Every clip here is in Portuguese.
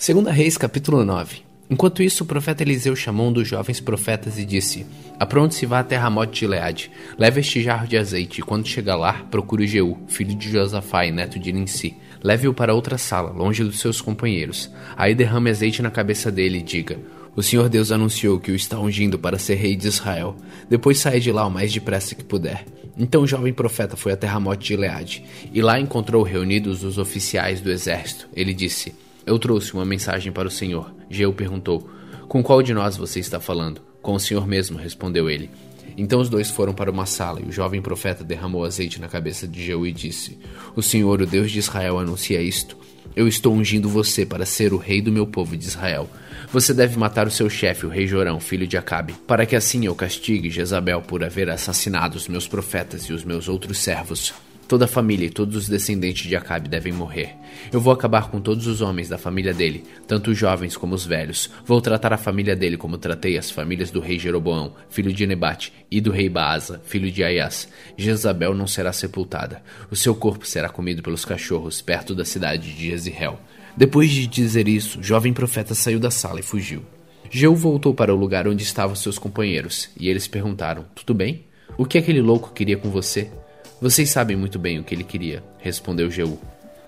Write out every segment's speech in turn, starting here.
Segunda Reis, capítulo 9. Enquanto isso, o profeta Eliseu chamou um dos jovens profetas e disse: Apronte-se vá até Ramote de Leade. Leve este jarro de azeite, e quando chegar lá, procure Jeú, filho de Josafá neto de Ninsi. Leve-o para outra sala, longe dos seus companheiros. Aí derrame azeite na cabeça dele e diga: O Senhor Deus anunciou que o está ungindo para ser rei de Israel. Depois saia de lá o mais depressa que puder. Então o jovem profeta foi até Ramote de Leade, e lá encontrou reunidos os oficiais do exército. Ele disse: eu trouxe uma mensagem para o senhor. Geu perguntou: Com qual de nós você está falando? Com o senhor mesmo, respondeu ele. Então os dois foram para uma sala e o jovem profeta derramou azeite na cabeça de Jeú e disse: O Senhor, o Deus de Israel, anuncia isto. Eu estou ungindo você para ser o rei do meu povo de Israel. Você deve matar o seu chefe, o rei Jorão, filho de Acabe, para que assim eu castigue Jezabel por haver assassinado os meus profetas e os meus outros servos. Toda a família e todos os descendentes de Acabe devem morrer. Eu vou acabar com todos os homens da família dele, tanto os jovens como os velhos. Vou tratar a família dele como tratei as famílias do rei Jeroboão, filho de Nebate, e do rei Baasa, filho de Aias. Jezabel não será sepultada. O seu corpo será comido pelos cachorros perto da cidade de Jezreel. Depois de dizer isso, o jovem profeta saiu da sala e fugiu. Jeú voltou para o lugar onde estavam seus companheiros, e eles perguntaram: Tudo bem? O que aquele louco queria com você? Vocês sabem muito bem o que ele queria, respondeu Jeú.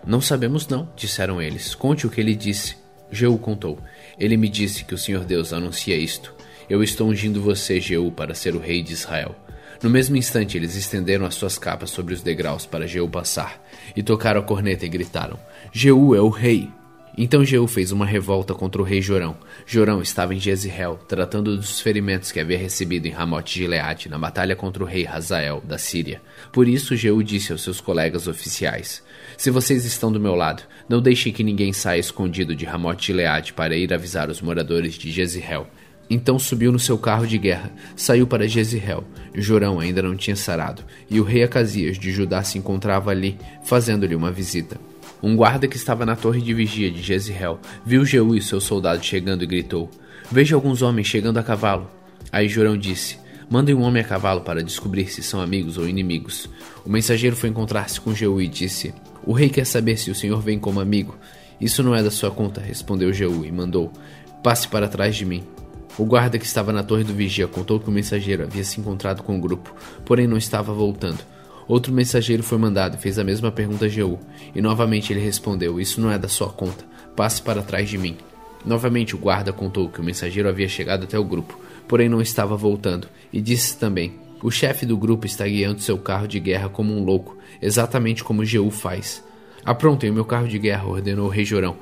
Não sabemos não, disseram eles. Conte o que ele disse. Jeú contou. Ele me disse que o Senhor Deus anuncia isto. Eu estou ungindo você, Jeú, para ser o rei de Israel. No mesmo instante, eles estenderam as suas capas sobre os degraus para Jeú passar, e tocaram a corneta e gritaram: Jeú é o rei! Então Jeú fez uma revolta contra o rei Jorão. Jorão estava em Jezreel, tratando dos ferimentos que havia recebido em Ramote Gileade na batalha contra o rei Hazael, da Síria. Por isso Jeú disse aos seus colegas oficiais: Se vocês estão do meu lado, não deixem que ninguém saia escondido de Ramote Gileade para ir avisar os moradores de Jezreel. Então subiu no seu carro de guerra, saiu para Jezreel. Jorão ainda não tinha sarado, e o rei Acasias de Judá se encontrava ali, fazendo-lhe uma visita. Um guarda que estava na torre de vigia de Jezreel viu Jeú e seus soldados chegando e gritou: Veja alguns homens chegando a cavalo. Aí Jorão disse: Mandem um homem a cavalo para descobrir se são amigos ou inimigos. O mensageiro foi encontrar-se com Jeú e disse: O rei quer saber se o senhor vem como amigo. Isso não é da sua conta, respondeu Jeú e mandou: Passe para trás de mim. O guarda que estava na torre do vigia contou que o mensageiro havia se encontrado com o grupo, porém não estava voltando. Outro mensageiro foi mandado e fez a mesma pergunta a Jeú, e novamente ele respondeu: Isso não é da sua conta, passe para trás de mim. Novamente o guarda contou que o mensageiro havia chegado até o grupo, porém não estava voltando, e disse também: O chefe do grupo está guiando seu carro de guerra como um louco, exatamente como Jeú faz. Aprontem o meu carro de guerra, ordenou o rei Jorão.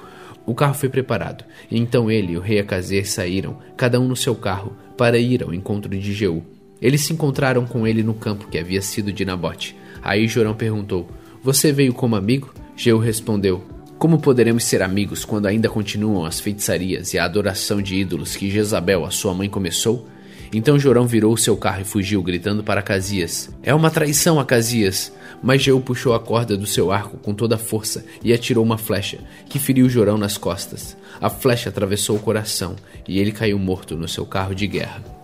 O carro foi preparado, e então ele e o rei Acazer saíram, cada um no seu carro, para ir ao encontro de Jeú. Eles se encontraram com ele no campo que havia sido de Nabote. Aí Jorão perguntou: Você veio como amigo? Jeú respondeu: Como poderemos ser amigos quando ainda continuam as feitiçarias e a adoração de ídolos que Jezabel, a sua mãe, começou? Então Jorão virou seu carro e fugiu, gritando para Casias: É uma traição, Acasias! Mas Jeú puxou a corda do seu arco com toda a força e atirou uma flecha, que feriu Jorão nas costas. A flecha atravessou o coração e ele caiu morto no seu carro de guerra.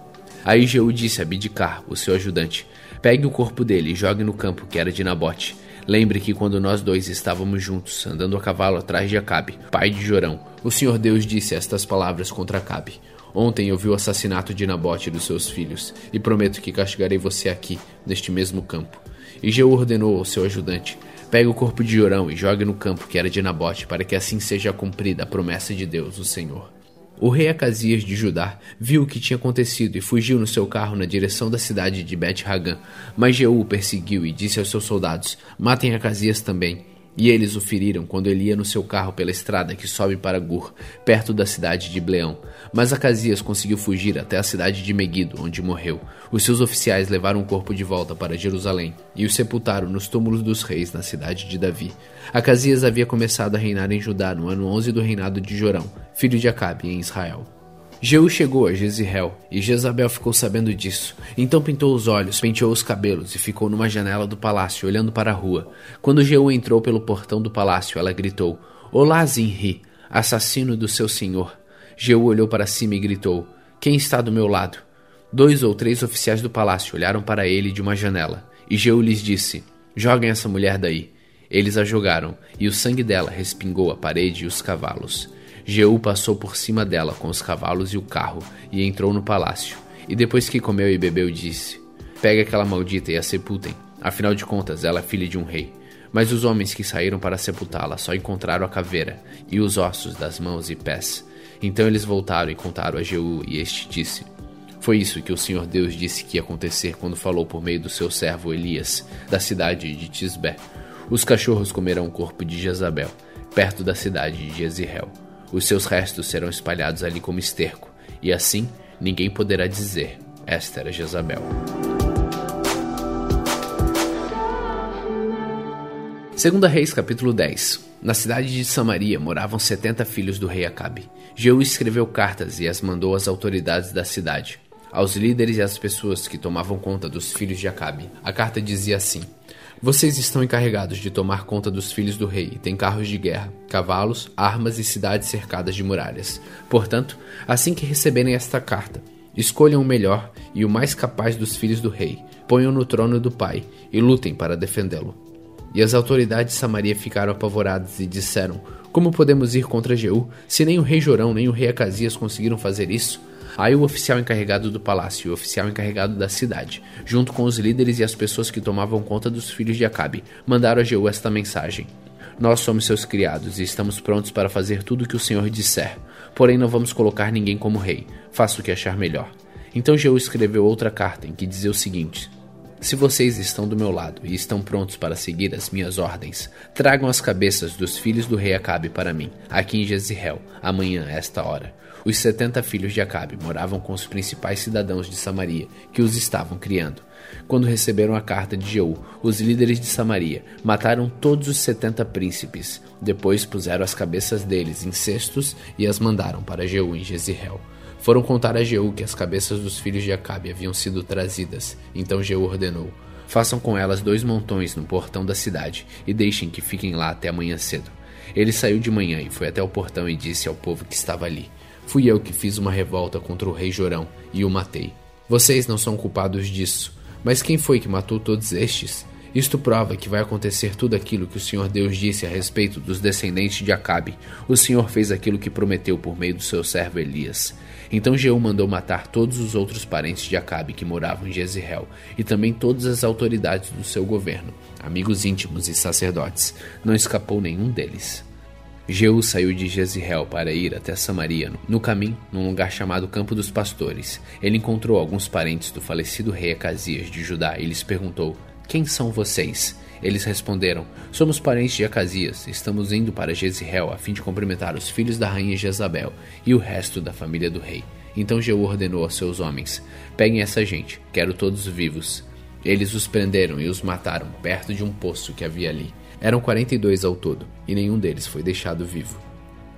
Aí Jeú disse a Bidicar, o seu ajudante: Pegue o corpo dele e jogue no campo que era de Nabote. Lembre que quando nós dois estávamos juntos, andando a cavalo atrás de Acabe, pai de Jorão, o Senhor Deus disse estas palavras contra Acabe. Ontem eu vi o assassinato de Nabote e dos seus filhos, e prometo que castigarei você aqui, neste mesmo campo. E Jeú ordenou ao seu ajudante: Pegue o corpo de Jorão e jogue no campo que era de Nabote, para que assim seja cumprida a promessa de Deus, o Senhor. O rei Acasias de Judá viu o que tinha acontecido e fugiu no seu carro na direção da cidade de Bet-Hagã. Mas Jeú o perseguiu e disse aos seus soldados: Matem Acasias também. E eles o feriram quando ele ia no seu carro pela estrada que sobe para Gur, perto da cidade de Bleão. Mas Acasias conseguiu fugir até a cidade de Meguido, onde morreu. Os seus oficiais levaram o corpo de volta para Jerusalém e o sepultaram nos túmulos dos reis na cidade de Davi. Acasias havia começado a reinar em Judá no ano 11 do reinado de Jorão, filho de Acabe, em Israel. Jeú chegou a Jezreel, e Jezabel ficou sabendo disso. Então pintou os olhos, penteou os cabelos e ficou numa janela do palácio, olhando para a rua. Quando Jeú entrou pelo portão do palácio, ela gritou: Olá, Zinri, assassino do seu senhor. Jeú olhou para cima e gritou: Quem está do meu lado? Dois ou três oficiais do palácio olharam para ele de uma janela, e Jeú lhes disse: Joguem essa mulher daí. Eles a jogaram, e o sangue dela respingou a parede e os cavalos. Jeú passou por cima dela com os cavalos e o carro e entrou no palácio. E depois que comeu e bebeu, disse: Pegue aquela maldita e a sepultem. Afinal de contas, ela é filha de um rei. Mas os homens que saíram para sepultá-la só encontraram a caveira e os ossos das mãos e pés. Então eles voltaram e contaram a Jeú, e este disse: Foi isso que o Senhor Deus disse que ia acontecer quando falou por meio do seu servo Elias, da cidade de Tisbé. Os cachorros comerão o corpo de Jezabel, perto da cidade de Jezreel. Os seus restos serão espalhados ali como esterco, e assim ninguém poderá dizer: Esta era Jezabel. Segunda Reis, capítulo 10. Na cidade de Samaria moravam setenta filhos do rei Acabe. Jeú escreveu cartas e as mandou às autoridades da cidade, aos líderes e às pessoas que tomavam conta dos filhos de Acabe. A carta dizia assim: Vocês estão encarregados de tomar conta dos filhos do rei, e têm carros de guerra, cavalos, armas e cidades cercadas de muralhas. Portanto, assim que receberem esta carta, escolham o melhor e o mais capaz dos filhos do rei, ponham no trono do pai e lutem para defendê-lo. E as autoridades de Samaria ficaram apavoradas e disseram: Como podemos ir contra Jeú, se nem o rei Jorão nem o rei Acasias conseguiram fazer isso? Aí o oficial encarregado do palácio e o oficial encarregado da cidade, junto com os líderes e as pessoas que tomavam conta dos filhos de Acabe, mandaram a Jeú esta mensagem: Nós somos seus criados e estamos prontos para fazer tudo o que o Senhor disser. Porém, não vamos colocar ninguém como rei. Faça o que achar melhor. Então Jeú escreveu outra carta em que dizia o seguinte: se vocês estão do meu lado e estão prontos para seguir as minhas ordens, tragam as cabeças dos filhos do rei Acabe para mim, aqui em Jezreel, amanhã esta hora. Os setenta filhos de Acabe moravam com os principais cidadãos de Samaria, que os estavam criando. Quando receberam a carta de Jeú, os líderes de Samaria mataram todos os setenta príncipes. Depois puseram as cabeças deles em cestos e as mandaram para Jeú em Jezreel. Foram contar a Jeú que as cabeças dos filhos de Acabe haviam sido trazidas. Então Jeú ordenou: Façam com elas dois montões no portão da cidade e deixem que fiquem lá até amanhã cedo. Ele saiu de manhã e foi até o portão e disse ao povo que estava ali: Fui eu que fiz uma revolta contra o rei Jorão e o matei. Vocês não são culpados disso. Mas quem foi que matou todos estes? Isto prova que vai acontecer tudo aquilo que o Senhor Deus disse a respeito dos descendentes de Acabe. O Senhor fez aquilo que prometeu por meio do seu servo Elias. Então Jeú mandou matar todos os outros parentes de Acabe que moravam em Jezreel, e também todas as autoridades do seu governo, amigos íntimos e sacerdotes. Não escapou nenhum deles. Jeú saiu de Jezreel para ir até Samaria. No caminho, num lugar chamado Campo dos Pastores, ele encontrou alguns parentes do falecido rei Acasias de Judá e lhes perguntou: Quem são vocês? Eles responderam: Somos parentes de Acasias, estamos indo para Jezreel a fim de cumprimentar os filhos da rainha Jezabel e o resto da família do rei. Então Jeú ordenou aos seus homens: Peguem essa gente, quero todos vivos. Eles os prenderam e os mataram perto de um poço que havia ali. Eram quarenta e dois ao todo, e nenhum deles foi deixado vivo.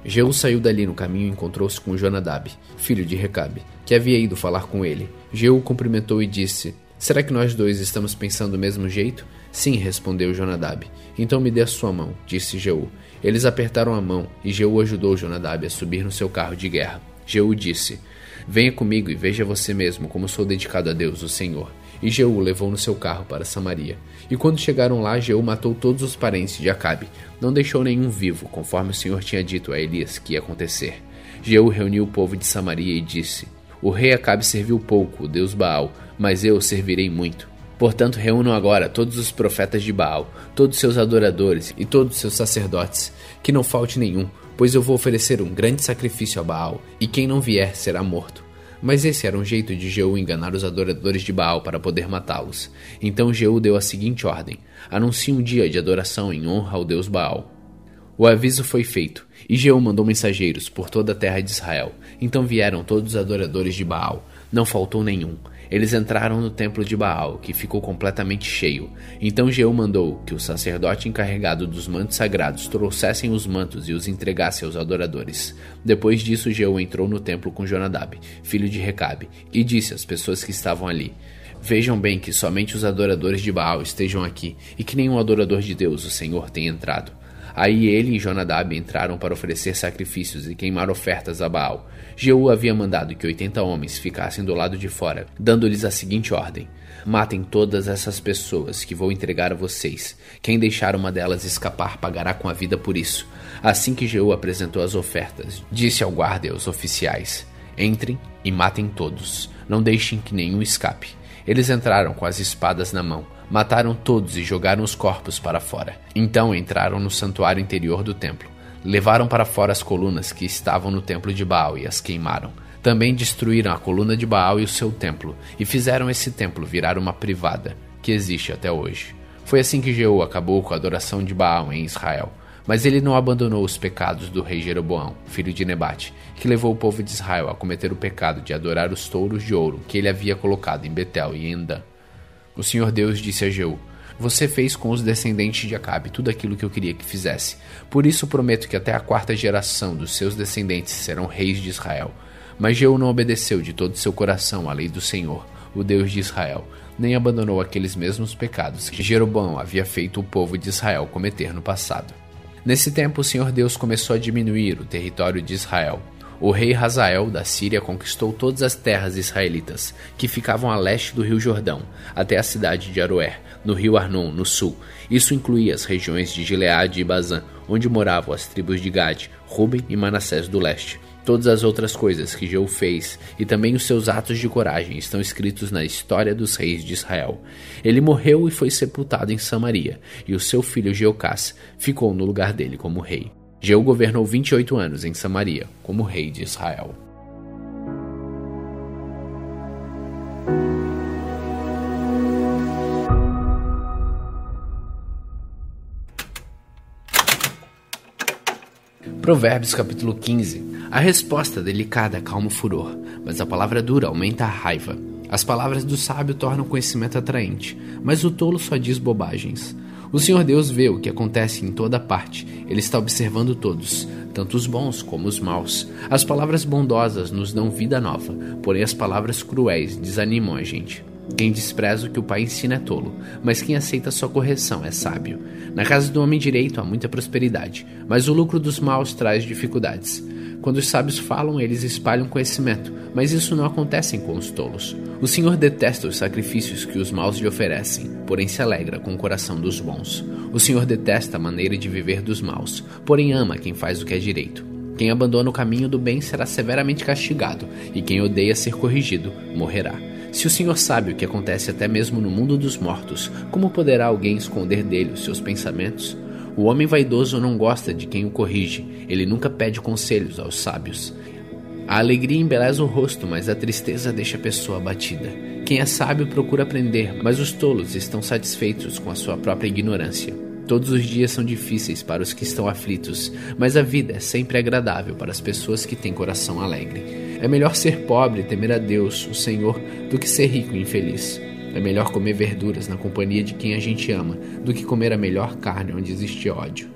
Jeú saiu dali no caminho e encontrou-se com Jonadab, filho de Recabe, que havia ido falar com ele. Jeú cumprimentou e disse: Será que nós dois estamos pensando do mesmo jeito? Sim, respondeu Jonadab. Então me dê a sua mão, disse Jeú. Eles apertaram a mão e Jeú ajudou Jonadab a subir no seu carro de guerra. Jeú disse: Venha comigo e veja você mesmo como sou dedicado a Deus, o Senhor. E Jeú levou no seu carro para Samaria. E quando chegaram lá, Jeú matou todos os parentes de Acabe. Não deixou nenhum vivo, conforme o Senhor tinha dito a Elias que ia acontecer. Jeú reuniu o povo de Samaria e disse: O rei Acabe serviu pouco, o deus Baal, mas eu o servirei muito. Portanto, reúnam agora todos os profetas de Baal, todos seus adoradores e todos seus sacerdotes, que não falte nenhum, pois eu vou oferecer um grande sacrifício a Baal, e quem não vier será morto. Mas esse era um jeito de Jeú enganar os adoradores de Baal para poder matá-los. Então Jeú deu a seguinte ordem: Anuncie um dia de adoração em honra ao deus Baal. O aviso foi feito, e Jeú mandou mensageiros por toda a terra de Israel. Então vieram todos os adoradores de Baal, não faltou nenhum. Eles entraram no templo de Baal, que ficou completamente cheio. Então Jeú mandou que o sacerdote encarregado dos mantos sagrados trouxessem os mantos e os entregasse aos adoradores. Depois disso, Jeú entrou no templo com Jonadab, filho de Recabe, e disse às pessoas que estavam ali: Vejam bem que somente os adoradores de Baal estejam aqui, e que nenhum adorador de Deus, o Senhor, tenha entrado. Aí ele e Jonadab entraram para oferecer sacrifícios e queimar ofertas a Baal. Jeú havia mandado que oitenta homens ficassem do lado de fora, dando-lhes a seguinte ordem: Matem todas essas pessoas que vou entregar a vocês. Quem deixar uma delas escapar pagará com a vida por isso. Assim que Jeú apresentou as ofertas, disse ao guarda e aos oficiais: Entrem e matem todos. Não deixem que nenhum escape. Eles entraram com as espadas na mão, mataram todos e jogaram os corpos para fora. Então entraram no santuário interior do templo. Levaram para fora as colunas que estavam no templo de Baal e as queimaram. Também destruíram a coluna de Baal e o seu templo, e fizeram esse templo virar uma privada, que existe até hoje. Foi assim que Jeú acabou com a adoração de Baal em Israel. Mas ele não abandonou os pecados do rei Jeroboão, filho de Nebate, que levou o povo de Israel a cometer o pecado de adorar os touros de ouro que ele havia colocado em Betel e em Dan. O Senhor Deus disse a Jeú: Você fez com os descendentes de Acabe tudo aquilo que eu queria que fizesse. Por isso prometo que até a quarta geração dos seus descendentes serão reis de Israel. Mas Jeú não obedeceu de todo seu coração à lei do Senhor, o Deus de Israel, nem abandonou aqueles mesmos pecados que Jeroboão havia feito o povo de Israel cometer no passado. Nesse tempo, o Senhor Deus começou a diminuir o território de Israel. O rei Hazael da Síria conquistou todas as terras israelitas, que ficavam a leste do rio Jordão, até a cidade de Aroer, no rio Arnon, no sul. Isso incluía as regiões de Gileade e Bazã, onde moravam as tribos de Gade, Ruben e Manassés do leste. Todas as outras coisas que Jeú fez e também os seus atos de coragem estão escritos na história dos reis de Israel. Ele morreu e foi sepultado em Samaria, e o seu filho Jeocás ficou no lugar dele como rei. Jeú governou 28 anos em Samaria, como rei de Israel. Provérbios capítulo 15 a resposta delicada calma o furor, mas a palavra dura aumenta a raiva. As palavras do sábio tornam o conhecimento atraente, mas o tolo só diz bobagens. O Senhor Deus vê o que acontece em toda parte. Ele está observando todos, tanto os bons como os maus. As palavras bondosas nos dão vida nova, porém as palavras cruéis desanimam a gente. Quem despreza o que o pai ensina é tolo, mas quem aceita sua correção é sábio. Na casa do homem direito há muita prosperidade, mas o lucro dos maus traz dificuldades. Quando os sábios falam, eles espalham conhecimento, mas isso não acontece com os tolos. O Senhor detesta os sacrifícios que os maus lhe oferecem, porém se alegra com o coração dos bons. O Senhor detesta a maneira de viver dos maus, porém ama quem faz o que é direito. Quem abandona o caminho do bem será severamente castigado, e quem odeia ser corrigido morrerá. Se o Senhor sabe o que acontece até mesmo no mundo dos mortos, como poderá alguém esconder dele os seus pensamentos? O homem vaidoso não gosta de quem o corrige, ele nunca pede conselhos aos sábios. A alegria embeleza o rosto, mas a tristeza deixa a pessoa abatida. Quem é sábio procura aprender, mas os tolos estão satisfeitos com a sua própria ignorância. Todos os dias são difíceis para os que estão aflitos, mas a vida é sempre agradável para as pessoas que têm coração alegre. É melhor ser pobre e temer a Deus, o Senhor, do que ser rico e infeliz. É melhor comer verduras na companhia de quem a gente ama do que comer a melhor carne onde existe ódio.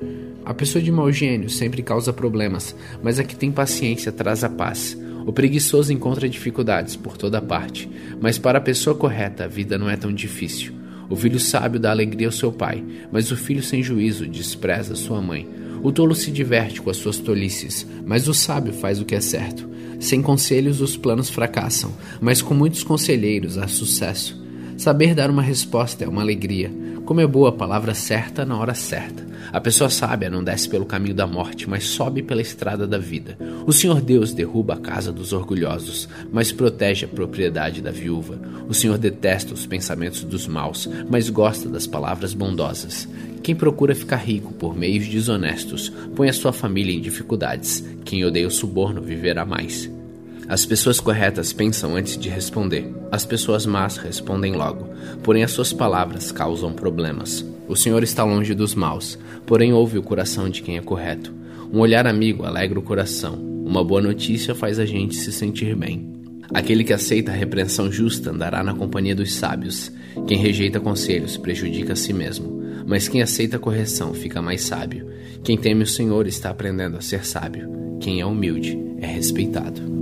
A pessoa de mau gênio sempre causa problemas, mas a que tem paciência traz a paz. O preguiçoso encontra dificuldades por toda parte, mas para a pessoa correta a vida não é tão difícil. O filho sábio dá alegria ao seu pai, mas o filho sem juízo despreza sua mãe. O tolo se diverte com as suas tolices, mas o sábio faz o que é certo. Sem conselhos os planos fracassam, mas com muitos conselheiros há sucesso. Saber dar uma resposta é uma alegria. Como é boa a palavra certa na hora certa. A pessoa sábia não desce pelo caminho da morte, mas sobe pela estrada da vida. O Senhor Deus derruba a casa dos orgulhosos, mas protege a propriedade da viúva. O Senhor detesta os pensamentos dos maus, mas gosta das palavras bondosas. Quem procura ficar rico por meios desonestos põe a sua família em dificuldades. Quem odeia o suborno viverá mais. As pessoas corretas pensam antes de responder. As pessoas más respondem logo, porém as suas palavras causam problemas. O Senhor está longe dos maus, porém ouve o coração de quem é correto. Um olhar amigo alegra o coração. Uma boa notícia faz a gente se sentir bem. Aquele que aceita a repreensão justa andará na companhia dos sábios. Quem rejeita conselhos prejudica a si mesmo, mas quem aceita a correção fica mais sábio. Quem teme o Senhor está aprendendo a ser sábio. Quem é humilde é respeitado.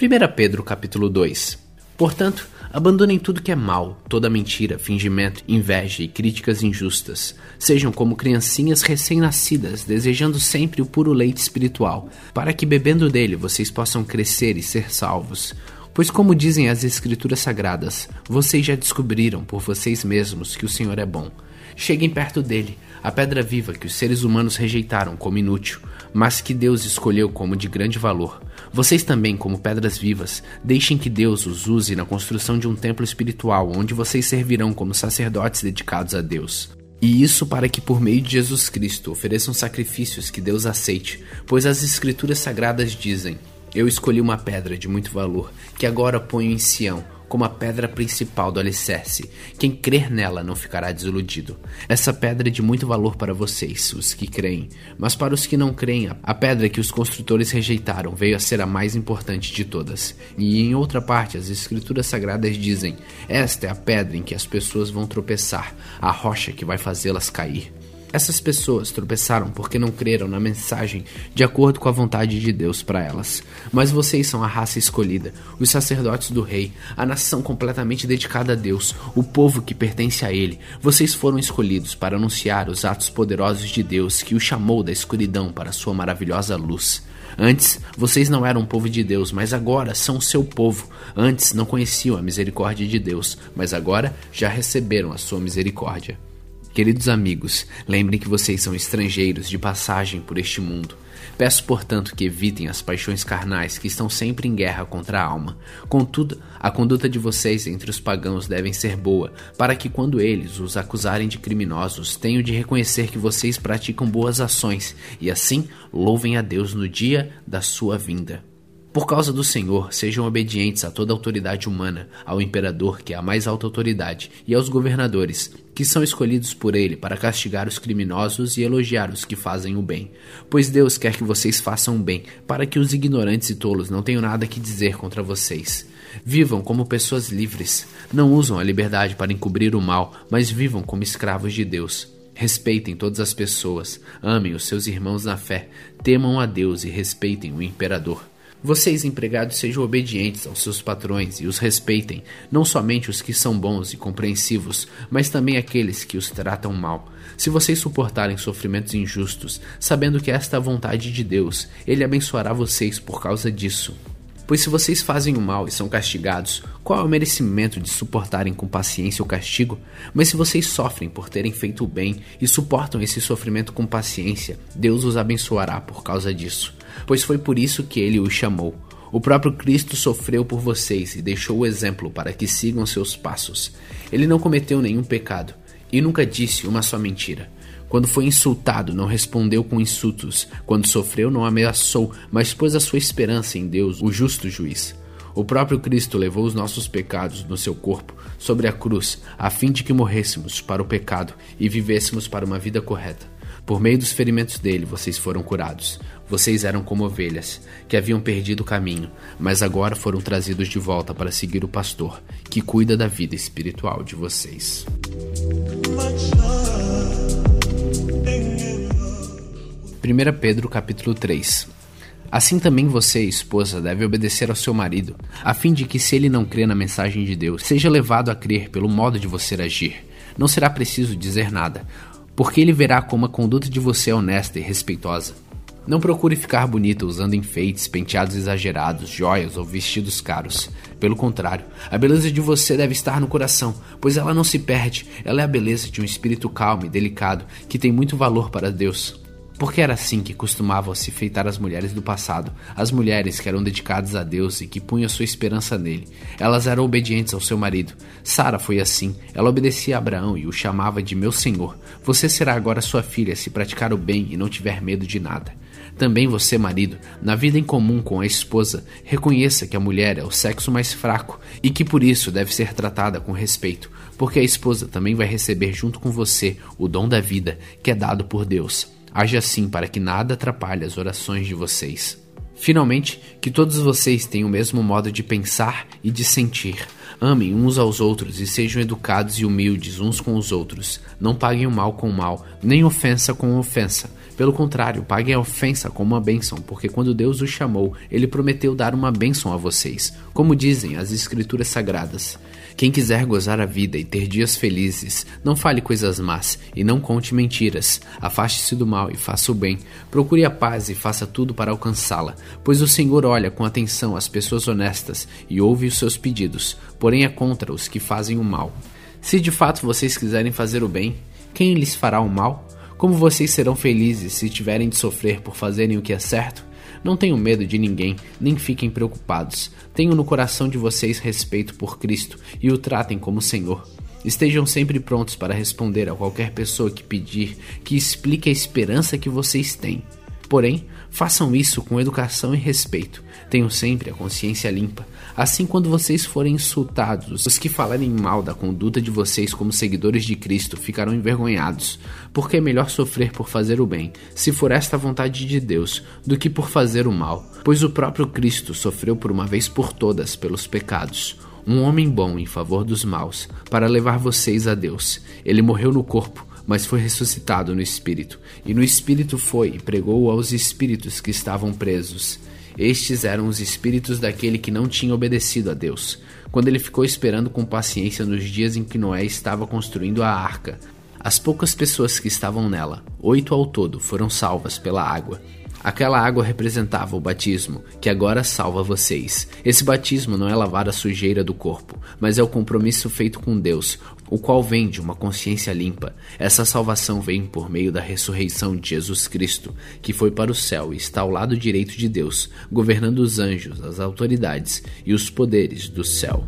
1 Pedro capítulo 2 Portanto, Abandonem tudo que é mal, toda mentira, fingimento, inveja e críticas injustas. Sejam como criancinhas recém-nascidas, desejando sempre o puro leite espiritual, para que bebendo dele vocês possam crescer e ser salvos. Pois, como dizem as Escrituras Sagradas, vocês já descobriram por vocês mesmos que o Senhor é bom. Cheguem perto dele, a pedra viva que os seres humanos rejeitaram como inútil, mas que Deus escolheu como de grande valor. Vocês também, como pedras vivas, deixem que Deus os use na construção de um templo espiritual onde vocês servirão como sacerdotes dedicados a Deus. E isso para que por meio de Jesus Cristo ofereçam sacrifícios que Deus aceite, pois as Escrituras Sagradas dizem: Eu escolhi uma pedra de muito valor, que agora ponho em Sião como a pedra principal do alicerce. Quem crer nela não ficará desiludido. Essa pedra é de muito valor para vocês, os que creem, mas para os que não creem, a pedra que os construtores rejeitaram veio a ser a mais importante de todas. E em outra parte, as escrituras sagradas dizem: Esta é a pedra em que as pessoas vão tropeçar, a rocha que vai fazê-las cair. Essas pessoas tropeçaram porque não creram na mensagem de acordo com a vontade de Deus para elas. Mas vocês são a raça escolhida, os sacerdotes do rei, a nação completamente dedicada a Deus, o povo que pertence a ele. Vocês foram escolhidos para anunciar os atos poderosos de Deus que o chamou da escuridão para sua maravilhosa luz. Antes, vocês não eram povo de Deus, mas agora são seu povo. Antes não conheciam a misericórdia de Deus, mas agora já receberam a sua misericórdia. Queridos amigos, lembrem que vocês são estrangeiros de passagem por este mundo. Peço, portanto, que evitem as paixões carnais que estão sempre em guerra contra a alma. Contudo, a conduta de vocês entre os pagãos deve ser boa, para que quando eles os acusarem de criminosos, tenham de reconhecer que vocês praticam boas ações e assim louvem a Deus no dia da sua vinda. Por causa do Senhor, sejam obedientes a toda autoridade humana, ao imperador, que é a mais alta autoridade, e aos governadores, que são escolhidos por ele para castigar os criminosos e elogiar os que fazem o bem. Pois Deus quer que vocês façam o bem, para que os ignorantes e tolos não tenham nada que dizer contra vocês. Vivam como pessoas livres. Não usam a liberdade para encobrir o mal, mas vivam como escravos de Deus. Respeitem todas as pessoas, amem os seus irmãos na fé, temam a Deus e respeitem o imperador. Vocês, empregados, sejam obedientes aos seus patrões e os respeitem, não somente os que são bons e compreensivos, mas também aqueles que os tratam mal. Se vocês suportarem sofrimentos injustos, sabendo que esta é a vontade de Deus, Ele abençoará vocês por causa disso. Pois se vocês fazem o mal e são castigados, qual é o merecimento de suportarem com paciência o castigo? Mas se vocês sofrem por terem feito o bem e suportam esse sofrimento com paciência, Deus os abençoará por causa disso pois foi por isso que ele os chamou. O próprio Cristo sofreu por vocês e deixou o exemplo para que sigam seus passos. Ele não cometeu nenhum pecado e nunca disse uma só mentira. Quando foi insultado, não respondeu com insultos. Quando sofreu, não ameaçou, mas pôs a sua esperança em Deus, o justo juiz. O próprio Cristo levou os nossos pecados no seu corpo sobre a cruz, a fim de que morrêssemos para o pecado e vivêssemos para uma vida correta. Por meio dos ferimentos dele, vocês foram curados. Vocês eram como ovelhas, que haviam perdido o caminho, mas agora foram trazidos de volta para seguir o pastor, que cuida da vida espiritual de vocês. 1 Pedro capítulo 3 Assim também você, esposa, deve obedecer ao seu marido, a fim de que, se ele não crê na mensagem de Deus, seja levado a crer pelo modo de você agir. Não será preciso dizer nada, porque ele verá como a conduta de você é honesta e respeitosa. Não procure ficar bonita usando enfeites, penteados exagerados, joias ou vestidos caros. Pelo contrário, a beleza de você deve estar no coração, pois ela não se perde. Ela é a beleza de um espírito calmo e delicado que tem muito valor para Deus. Porque era assim que costumavam se feitar as mulheres do passado, as mulheres que eram dedicadas a Deus e que punham sua esperança nele. Elas eram obedientes ao seu marido. Sara foi assim. Ela obedecia a Abraão e o chamava de meu senhor. Você será agora sua filha se praticar o bem e não tiver medo de nada. Também você, marido, na vida em comum com a esposa, reconheça que a mulher é o sexo mais fraco e que por isso deve ser tratada com respeito, porque a esposa também vai receber junto com você o dom da vida que é dado por Deus. Haja assim para que nada atrapalhe as orações de vocês. Finalmente, que todos vocês tenham o mesmo modo de pensar e de sentir. Amem uns aos outros e sejam educados e humildes uns com os outros. Não paguem o mal com o mal, nem ofensa com ofensa pelo contrário, paguem a ofensa como uma bênção, porque quando Deus os chamou, ele prometeu dar uma bênção a vocês, como dizem as Escrituras Sagradas. Quem quiser gozar a vida e ter dias felizes, não fale coisas más e não conte mentiras. Afaste-se do mal e faça o bem. Procure a paz e faça tudo para alcançá-la, pois o Senhor olha com atenção as pessoas honestas e ouve os seus pedidos, porém é contra os que fazem o mal. Se de fato vocês quiserem fazer o bem, quem lhes fará o mal? Como vocês serão felizes se tiverem de sofrer por fazerem o que é certo? Não tenham medo de ninguém, nem fiquem preocupados. Tenham no coração de vocês respeito por Cristo e o tratem como Senhor. Estejam sempre prontos para responder a qualquer pessoa que pedir que explique a esperança que vocês têm. Porém, façam isso com educação e respeito. Tenham sempre a consciência limpa. Assim, quando vocês forem insultados, os que falarem mal da conduta de vocês como seguidores de Cristo ficarão envergonhados, porque é melhor sofrer por fazer o bem, se for esta a vontade de Deus, do que por fazer o mal, pois o próprio Cristo sofreu por uma vez por todas pelos pecados um homem bom em favor dos maus, para levar vocês a Deus. Ele morreu no corpo, mas foi ressuscitado no espírito, e no espírito foi e pregou aos espíritos que estavam presos. Estes eram os espíritos daquele que não tinha obedecido a Deus, quando ele ficou esperando com paciência nos dias em que Noé estava construindo a arca. As poucas pessoas que estavam nela, oito ao todo, foram salvas pela água. Aquela água representava o batismo, que agora salva vocês. Esse batismo não é lavar a sujeira do corpo, mas é o compromisso feito com Deus, o qual vem de uma consciência limpa. Essa salvação vem por meio da ressurreição de Jesus Cristo, que foi para o céu e está ao lado direito de Deus, governando os anjos, as autoridades e os poderes do céu.